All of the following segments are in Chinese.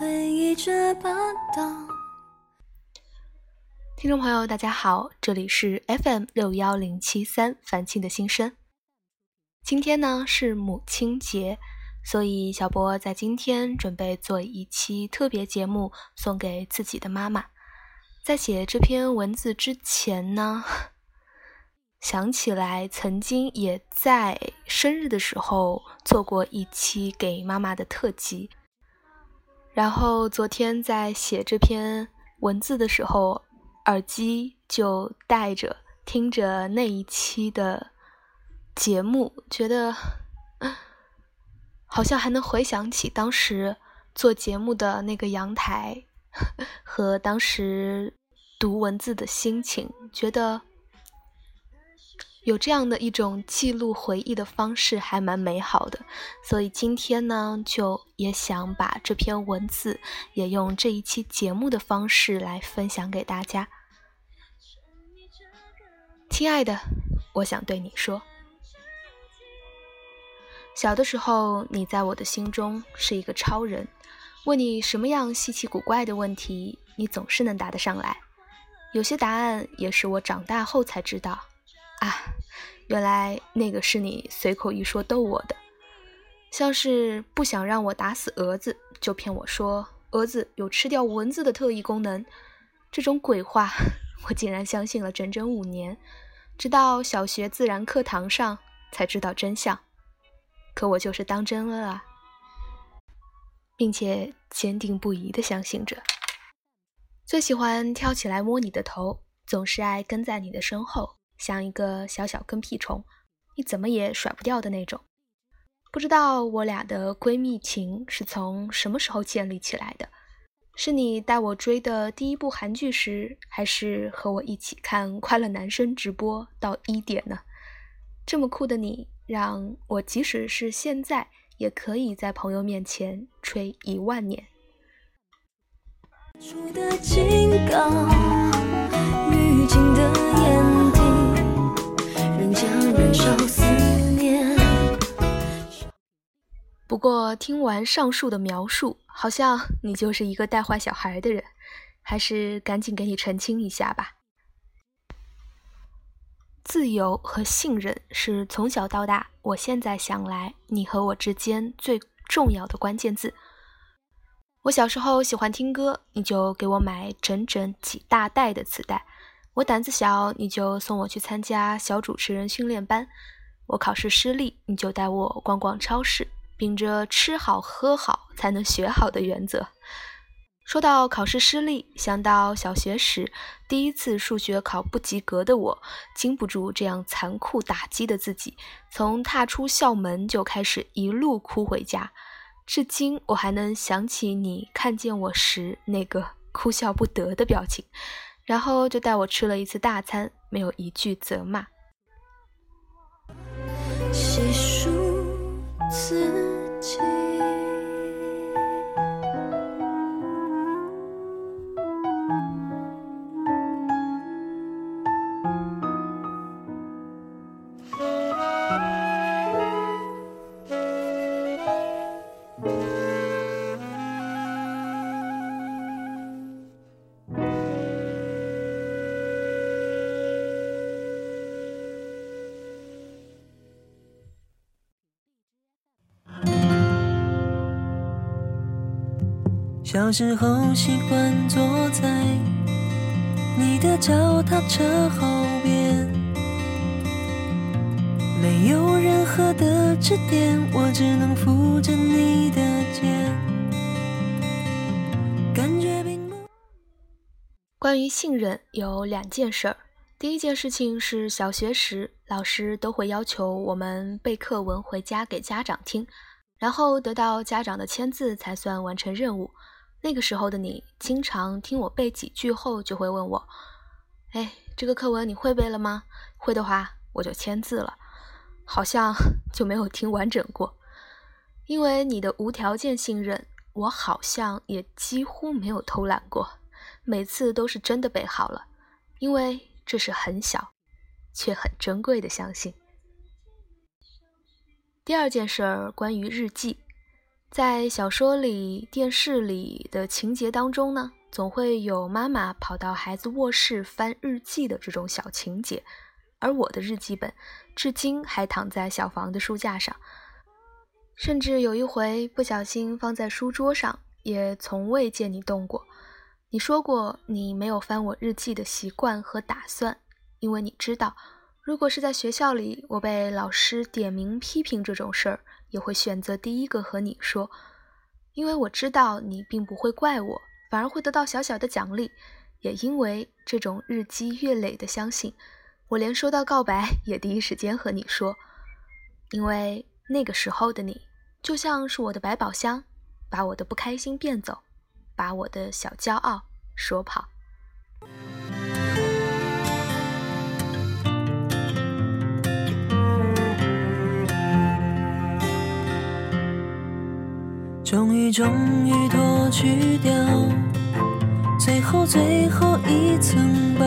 回忆这把刀听众朋友，大家好，这里是 FM 六幺零七三樊青的心声。今天呢是母亲节，所以小波在今天准备做一期特别节目，送给自己的妈妈。在写这篇文字之前呢，想起来曾经也在生日的时候做过一期给妈妈的特辑。然后昨天在写这篇文字的时候。耳机就戴着，听着那一期的节目，觉得好像还能回想起当时做节目的那个阳台 和当时读文字的心情，觉得有这样的一种记录回忆的方式还蛮美好的。所以今天呢，就也想把这篇文字也用这一期节目的方式来分享给大家。亲爱的，我想对你说，小的时候你在我的心中是一个超人，问你什么样稀奇古怪的问题，你总是能答得上来。有些答案也是我长大后才知道，啊，原来那个是你随口一说逗我的，像是不想让我打死蛾子，就骗我说蛾子有吃掉蚊子的特异功能，这种鬼话。我竟然相信了整整五年，直到小学自然课堂上才知道真相。可我就是当真了啊，并且坚定不移地相信着。最喜欢跳起来摸你的头，总是爱跟在你的身后，像一个小小跟屁虫，你怎么也甩不掉的那种。不知道我俩的闺蜜情是从什么时候建立起来的。是你带我追的第一部韩剧时，还是和我一起看快乐男生直播到一点呢？这么酷的你，让我即使是现在，也可以在朋友面前吹一万年的情感的眼。受思念不过听完上述的描述，好像你就是一个带坏小孩的人，还是赶紧给你澄清一下吧。自由和信任是从小到大，我现在想来，你和我之间最重要的关键字。我小时候喜欢听歌，你就给我买整整几大袋的磁带；我胆子小，你就送我去参加小主持人训练班；我考试失利，你就带我逛逛超市。秉着吃好喝好才能学好的原则。说到考试失利，想到小学时第一次数学考不及格的我，经不住这样残酷打击的自己，从踏出校门就开始一路哭回家。至今我还能想起你看见我时那个哭笑不得的表情，然后就带我吃了一次大餐，没有一句责骂。细数自己。小时候习惯坐在你的脚踏车后边，没有任何的支点，我只能扶着你的肩。感觉并不。关于信任有两件事儿，第一件事情是小学时老师都会要求我们背课文回家给家长听，然后得到家长的签字才算完成任务。那个时候的你，经常听我背几句后，就会问我：“哎，这个课文你会背了吗？会的话，我就签字了。”好像 就没有听完整过。因为你的无条件信任，我好像也几乎没有偷懒过，每次都是真的背好了。因为这是很小，却很珍贵的相信。第二件事儿，关于日记。在小说里、电视里的情节当中呢，总会有妈妈跑到孩子卧室翻日记的这种小情节，而我的日记本至今还躺在小房的书架上，甚至有一回不小心放在书桌上，也从未见你动过。你说过你没有翻我日记的习惯和打算，因为你知道，如果是在学校里，我被老师点名批评这种事儿。也会选择第一个和你说，因为我知道你并不会怪我，反而会得到小小的奖励。也因为这种日积月累的相信，我连收到告白也第一时间和你说，因为那个时候的你就像是我的百宝箱，把我的不开心变走，把我的小骄傲说跑。终于，终于脱去掉最后最后一层吧。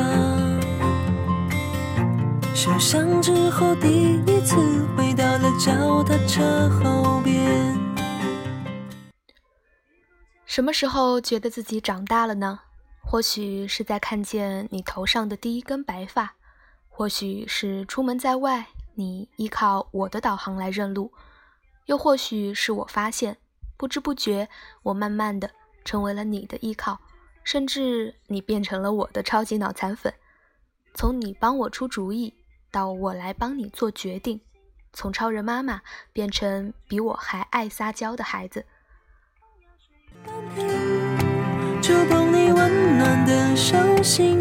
受伤之后，第一次回到了脚踏车后边。什么时候觉得自己长大了呢？或许是在看见你头上的第一根白发，或许是出门在外，你依靠我的导航来认路，又或许是我发现。不知不觉，我慢慢的成为了你的依靠，甚至你变成了我的超级脑残粉。从你帮我出主意，到我来帮你做决定，从超人妈妈变成比我还爱撒娇的孩子。触碰你温暖的手心，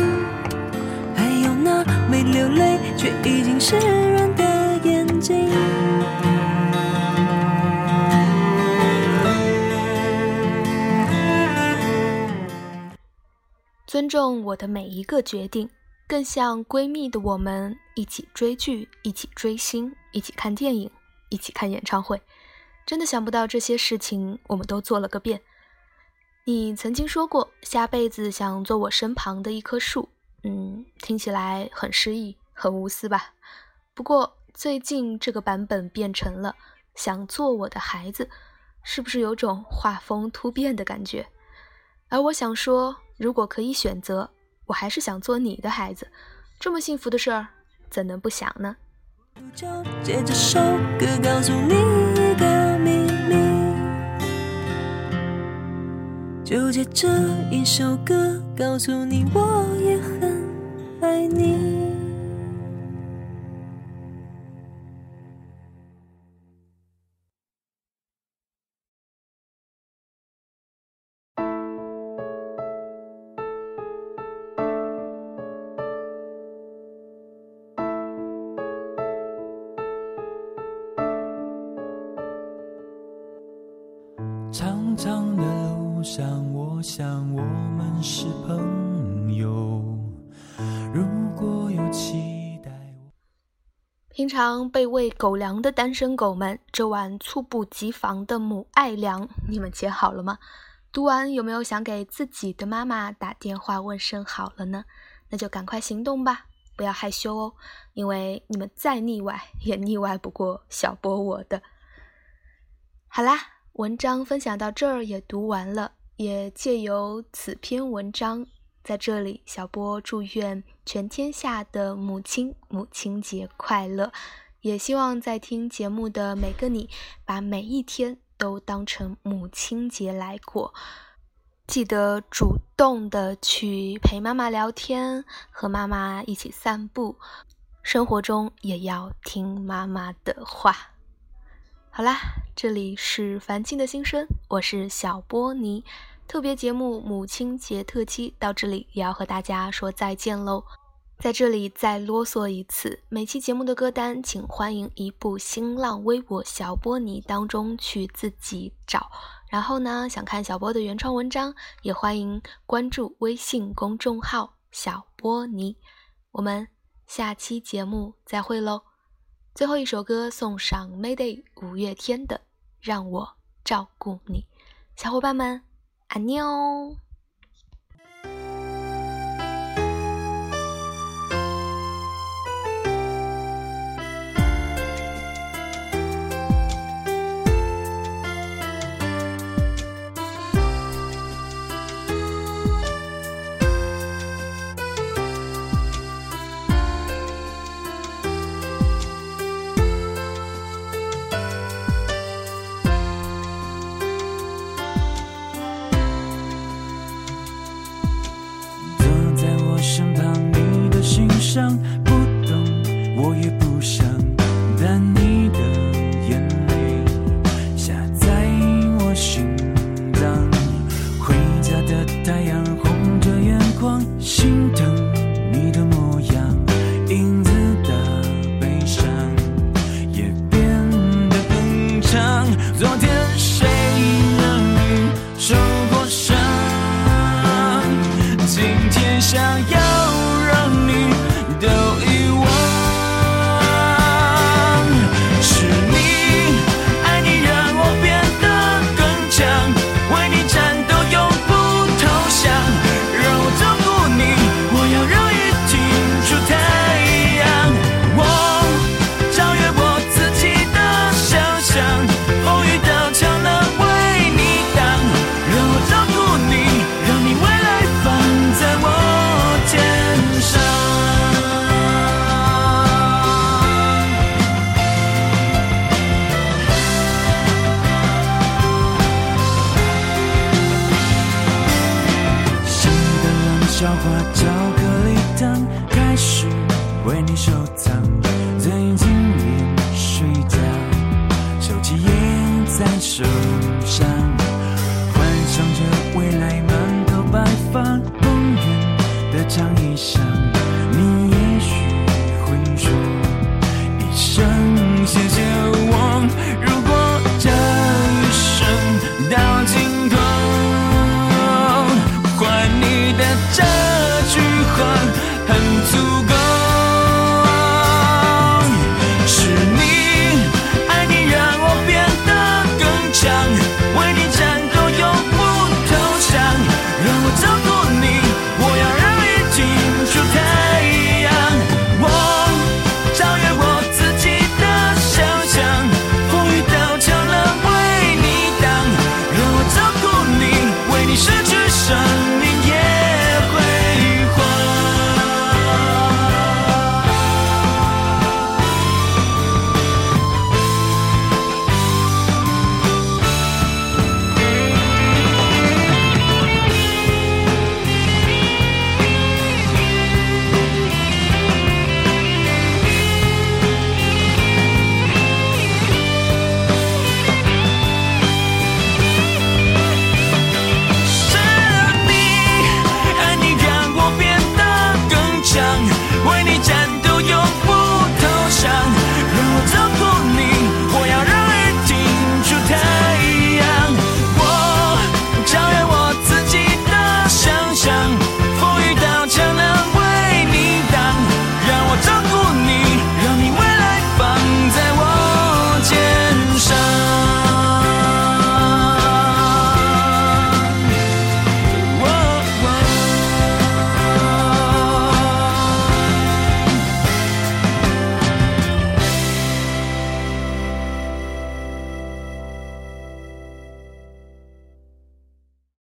还有那没流泪却已经湿润尊重我的每一个决定，更像闺蜜的我们一起追剧，一起追星，一起看电影，一起看演唱会。真的想不到这些事情我们都做了个遍。你曾经说过下辈子想做我身旁的一棵树，嗯，听起来很诗意，很无私吧？不过最近这个版本变成了想做我的孩子，是不是有种画风突变的感觉？而我想说。如果可以选择，我还是想做你的孩子。这么幸福的事儿，怎能不想呢？借这首歌告诉你一个秘密，就借这一首歌告诉你，我也很爱你。的路上，我想我们是朋友。如果有期待，平常被喂狗粮的单身狗们，这碗猝不及防的母爱粮，你们切好了吗？读完有没有想给自己的妈妈打电话问声好了呢？那就赶快行动吧，不要害羞哦，因为你们再腻歪，也腻歪不过小波我的。好啦。文章分享到这儿也读完了，也借由此篇文章，在这里，小波祝愿全天下的母亲母亲节快乐，也希望在听节目的每个你，把每一天都当成母亲节来过，记得主动的去陪妈妈聊天，和妈妈一起散步，生活中也要听妈妈的话。好啦，这里是凡青的心声，我是小波尼。特别节目母亲节特辑到这里也要和大家说再见喽。在这里再啰嗦一次，每期节目的歌单，请欢迎移步新浪微博小波尼当中去自己找。然后呢，想看小波的原创文章，也欢迎关注微信公众号小波尼。我们下期节目再会喽。最后一首歌送上 Mayday 五月天的《让我照顾你》，小伙伴们，安妞。像校花巧克力糖，开始为你收藏。